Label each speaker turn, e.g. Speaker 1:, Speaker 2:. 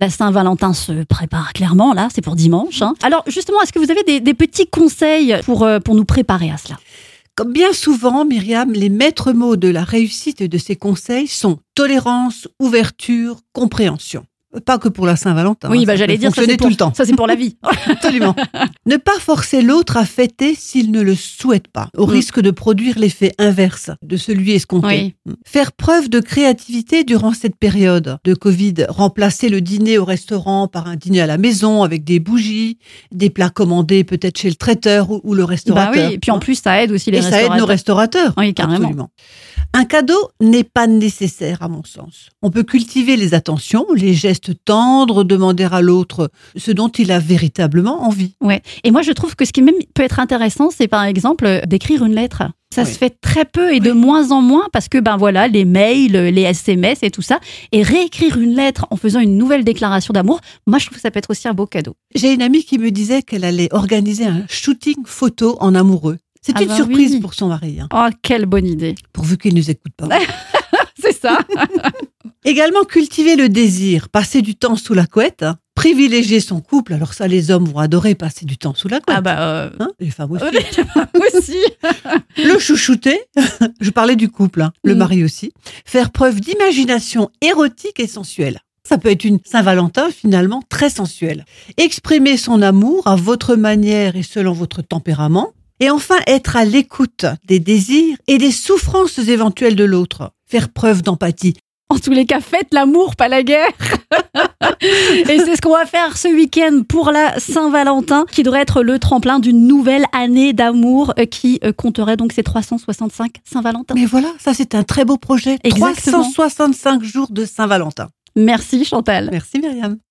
Speaker 1: La Saint-Valentin se prépare clairement, là, c'est pour dimanche. hein. Alors justement, est-ce que vous avez des, petits conseils pour, euh, pour nous préparer à cela?
Speaker 2: Comme bien souvent, Myriam, les maîtres mots de la réussite de ces conseils sont tolérance, ouverture, compréhension. Pas que pour la Saint-Valentin.
Speaker 1: Oui,
Speaker 2: hein,
Speaker 1: bah j'allais dire, ça c'est pour,
Speaker 2: tout le temps.
Speaker 1: ça c'est pour la vie.
Speaker 2: Absolument. ne pas forcer l'autre à fêter s'il ne le souhaite pas, au
Speaker 1: Mm.
Speaker 2: risque de produire l'effet inverse de celui escompté. Mm. Faire preuve de créativité durant cette période de Covid, remplacer le dîner au restaurant par un dîner à la maison avec des bougies, des plats commandés peut-être chez le traiteur ou, ou le
Speaker 1: bah
Speaker 2: restaurateur.
Speaker 1: oui, et puis en
Speaker 2: hein.
Speaker 1: plus ça aide aussi les
Speaker 2: Et ça aide nos restaurateurs.
Speaker 1: Oui, carrément.
Speaker 2: Absolument. Un cadeau n'est pas nécessaire à mon sens. On peut cultiver les attentions, les gestes tendres, demander à l'autre ce dont il a véritablement envie.
Speaker 1: Ouais. Et moi, je trouve que ce qui même peut être intéressant, c'est par exemple euh, d'écrire une lettre. Ça
Speaker 2: Oui.
Speaker 1: se fait très peu et de moins en moins parce que ben voilà les mails, les SMS et tout ça. Et réécrire une lettre en faisant une nouvelle déclaration d'amour, moi je trouve que ça peut être aussi un beau cadeau.
Speaker 2: J'ai une amie qui me disait qu'elle allait organiser un shooting photo en amoureux. C'est
Speaker 1: Ah
Speaker 2: une
Speaker 1: bah
Speaker 2: surprise
Speaker 1: oui.
Speaker 2: pour son mari, hein,
Speaker 1: Oh quelle bonne idée.
Speaker 2: pourvu qu'il ne nous écoute pas.
Speaker 1: C'est ça.
Speaker 2: Également cultiver le désir, passer du temps sous la couette, hein, privilégier son couple. Alors ça, les hommes vont adorer passer du temps sous la couette.
Speaker 1: ah bah euh,
Speaker 2: Hein, les femmes aussi.
Speaker 1: moi aussi.
Speaker 2: Le chouchouter, je parlais du couple, hein, le
Speaker 1: Mm.
Speaker 2: mari aussi. Faire preuve d'imagination érotique et sensuelle. Ça peut être une Saint-Valentin finalement très sensuelle. Exprimer son amour à votre manière et selon votre tempérament. Et enfin, être à l'écoute des désirs et des souffrances éventuelles de l'autre. Faire preuve d'empathie.
Speaker 1: En tous les cas, faites l'amour, pas la guerre. et c'est ce qu'on va faire ce week-end pour la Saint-Valentin, qui devrait être le tremplin d'une nouvelle année d'amour euh, qui euh, compterait donc ces 365 Saint-Valentin.
Speaker 2: Mais voilà, ça c'est un très beau projet.
Speaker 1: Exactement.
Speaker 2: 365 jours de Saint-Valentin.
Speaker 1: Merci Chantal.
Speaker 2: Merci Myriam.